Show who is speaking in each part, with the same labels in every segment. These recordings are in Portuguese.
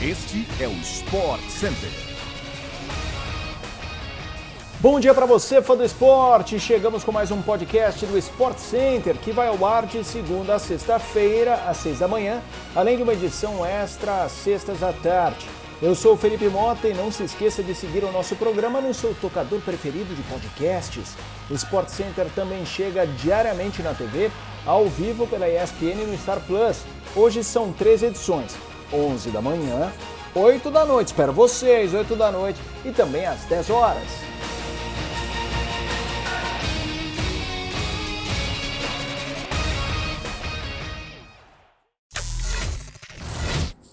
Speaker 1: Este é o Sport Center.
Speaker 2: Bom dia para você, fã do esporte. Chegamos com mais um podcast do Sport Center, que vai ao ar de segunda a sexta-feira, às seis da manhã, além de uma edição extra às sextas à tarde. Eu sou o Felipe Mota e não se esqueça de seguir o nosso programa no seu tocador preferido de podcasts. O Sport Center também chega diariamente na TV, ao vivo pela ESPN no Star Plus. Hoje são três edições. 11 da manhã, 8 da noite. Espero vocês, 8 da noite e também às 10 horas.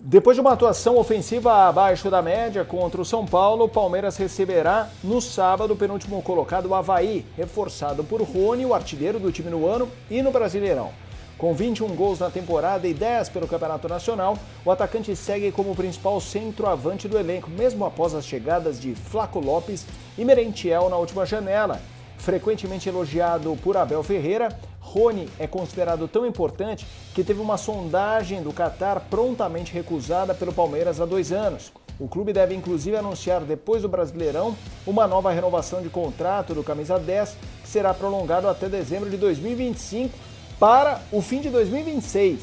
Speaker 2: Depois de uma atuação ofensiva abaixo da média contra o São Paulo, o Palmeiras receberá no sábado o penúltimo colocado o Havaí, reforçado por Rony, o artilheiro do time no ano e no Brasileirão. Com 21 gols na temporada e 10 pelo Campeonato Nacional, o atacante segue como principal centroavante do elenco, mesmo após as chegadas de Flaco Lopes e Merentiel na última janela. Frequentemente elogiado por Abel Ferreira, Rony é considerado tão importante que teve uma sondagem do Qatar prontamente recusada pelo Palmeiras há dois anos. O clube deve inclusive anunciar depois do Brasileirão uma nova renovação de contrato do camisa 10, que será prolongado até dezembro de 2025 para o fim de 2026.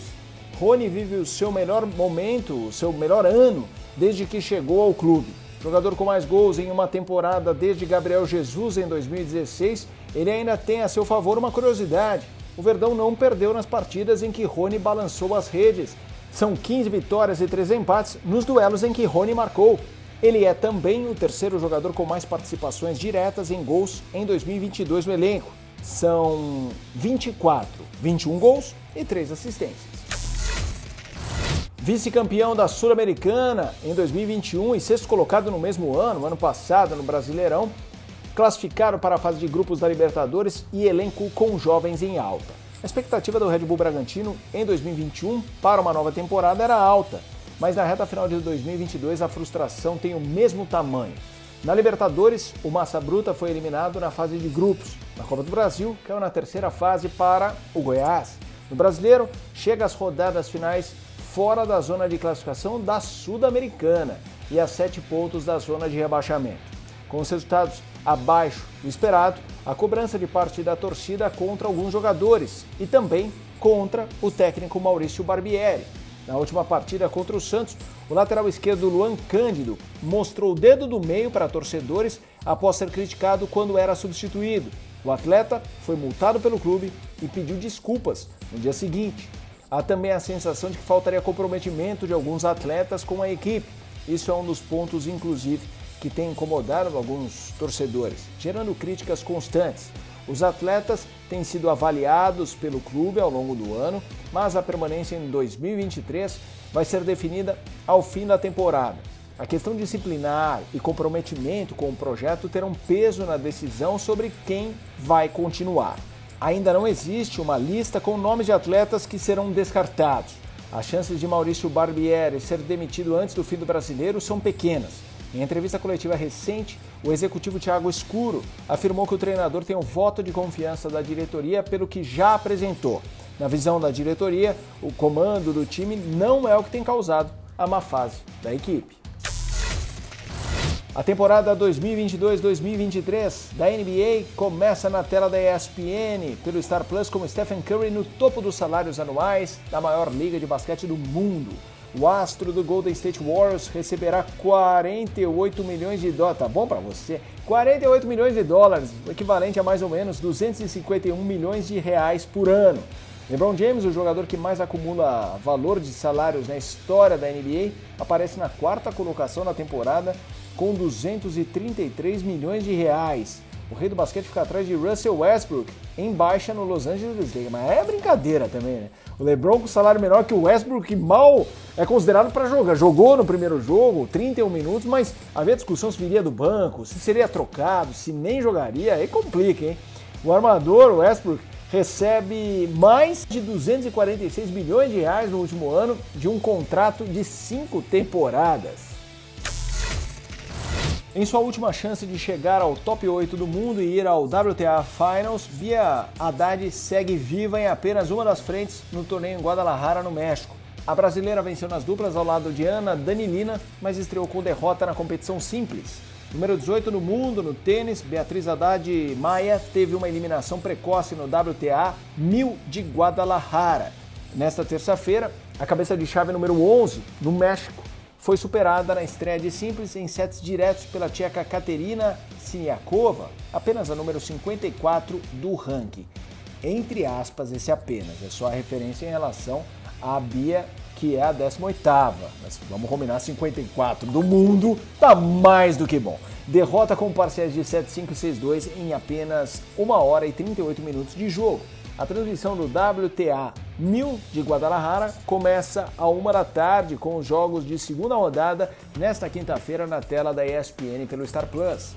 Speaker 2: Rony vive o seu melhor momento, o seu melhor ano desde que chegou ao clube. Jogador com mais gols em uma temporada desde Gabriel Jesus em 2016, ele ainda tem a seu favor uma curiosidade. O Verdão não perdeu nas partidas em que Rony balançou as redes. São 15 vitórias e 3 empates nos duelos em que Rony marcou. Ele é também o terceiro jogador com mais participações diretas em gols em 2022 no elenco são 24, 21 gols e 3 assistências. Vice-campeão da Sul-Americana em 2021 e sexto colocado no mesmo ano, ano passado, no Brasileirão, classificaram para a fase de grupos da Libertadores e elenco com jovens em alta. A expectativa do Red Bull Bragantino em 2021 para uma nova temporada era alta, mas na reta final de 2022 a frustração tem o mesmo tamanho. Na Libertadores, o Massa Bruta foi eliminado na fase de grupos. Na Copa do Brasil, caiu na terceira fase para o Goiás. No Brasileiro, chega às rodadas finais fora da zona de classificação da Sul-Americana e a sete pontos da zona de rebaixamento. Com os resultados abaixo do esperado, a cobrança de parte da torcida contra alguns jogadores e também contra o técnico Maurício Barbieri. Na última partida contra o Santos, o lateral esquerdo Luan Cândido mostrou o dedo do meio para torcedores após ser criticado quando era substituído. O atleta foi multado pelo clube e pediu desculpas no dia seguinte. Há também a sensação de que faltaria comprometimento de alguns atletas com a equipe. Isso é um dos pontos, inclusive, que tem incomodado alguns torcedores, gerando críticas constantes. Os atletas têm sido avaliados pelo clube ao longo do ano, mas a permanência em 2023 vai ser definida ao fim da temporada. A questão disciplinar e comprometimento com o projeto terão peso na decisão sobre quem vai continuar. Ainda não existe uma lista com nomes de atletas que serão descartados. As chances de Maurício Barbieri ser demitido antes do fim do brasileiro são pequenas. Em entrevista coletiva recente, o executivo Thiago Escuro afirmou que o treinador tem o voto de confiança da diretoria pelo que já apresentou. Na visão da diretoria, o comando do time não é o que tem causado a má fase da equipe. A temporada 2022-2023 da NBA começa na tela da ESPN pelo Star Plus com Stephen Curry no topo dos salários anuais da maior liga de basquete do mundo. O astro do Golden State Warriors receberá 48 milhões de dólares. Tá bom para você? 48 milhões de dólares, equivalente a mais ou menos 251 milhões de reais por ano. LeBron James, o jogador que mais acumula valor de salários na história da NBA, aparece na quarta colocação na temporada com 233 milhões de reais. O rei do basquete fica atrás de Russell Westbrook, em baixa no Los Angeles Lakers. Mas é brincadeira também, né? O LeBron com salário menor que o Westbrook, que mal é considerado para jogar. Jogou no primeiro jogo, 31 minutos, mas havia discussão se viria do banco, se seria trocado, se nem jogaria. Aí complica, hein? O armador, o Westbrook, recebe mais de 246 bilhões de reais no último ano de um contrato de cinco temporadas. Em sua última chance de chegar ao top 8 do mundo e ir ao WTA Finals, Bia Haddad segue viva em apenas uma das frentes no torneio em Guadalajara, no México. A brasileira venceu nas duplas ao lado de Ana Danilina, mas estreou com derrota na competição simples. Número 18 no mundo no tênis, Beatriz Haddad Maia teve uma eliminação precoce no WTA 1000 de Guadalajara. Nesta terça-feira, a cabeça de chave número 11 no México foi superada na estreia de simples em sets diretos pela tcheca Katerina Siniakova, apenas a número 54 do ranking. Entre aspas, esse apenas, é só a referência em relação à Bia que é a 18ª. Mas vamos combinar, 54 do mundo tá mais do que bom. Derrota com parciais de 7-5 e 6-2 em apenas 1 hora e 38 minutos de jogo. A transmissão do WTA 1000 de Guadalajara começa a uma da tarde com os jogos de segunda rodada nesta quinta-feira na tela da ESPN pelo Star Plus.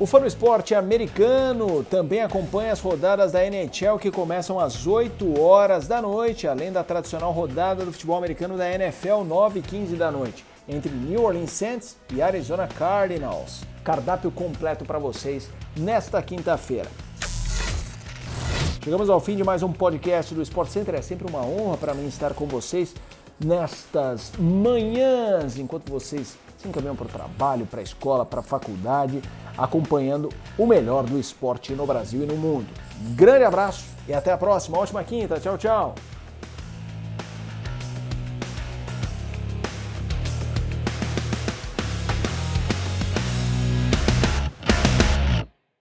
Speaker 2: O Fã do Esporte americano também acompanha as rodadas da NHL que começam às 8 horas da noite, além da tradicional rodada do futebol americano da NFL 9 e 15 da noite, entre New Orleans Saints e Arizona Cardinals. Cardápio completo para vocês nesta quinta-feira. Chegamos ao fim de mais um podcast do Sport Center. É sempre uma honra para mim estar com vocês nestas manhãs, enquanto vocês se encaminham para o trabalho, para a escola, para a faculdade, acompanhando o melhor do esporte no Brasil e no mundo. Grande abraço e até a próxima. Ótima quinta. Tchau, tchau.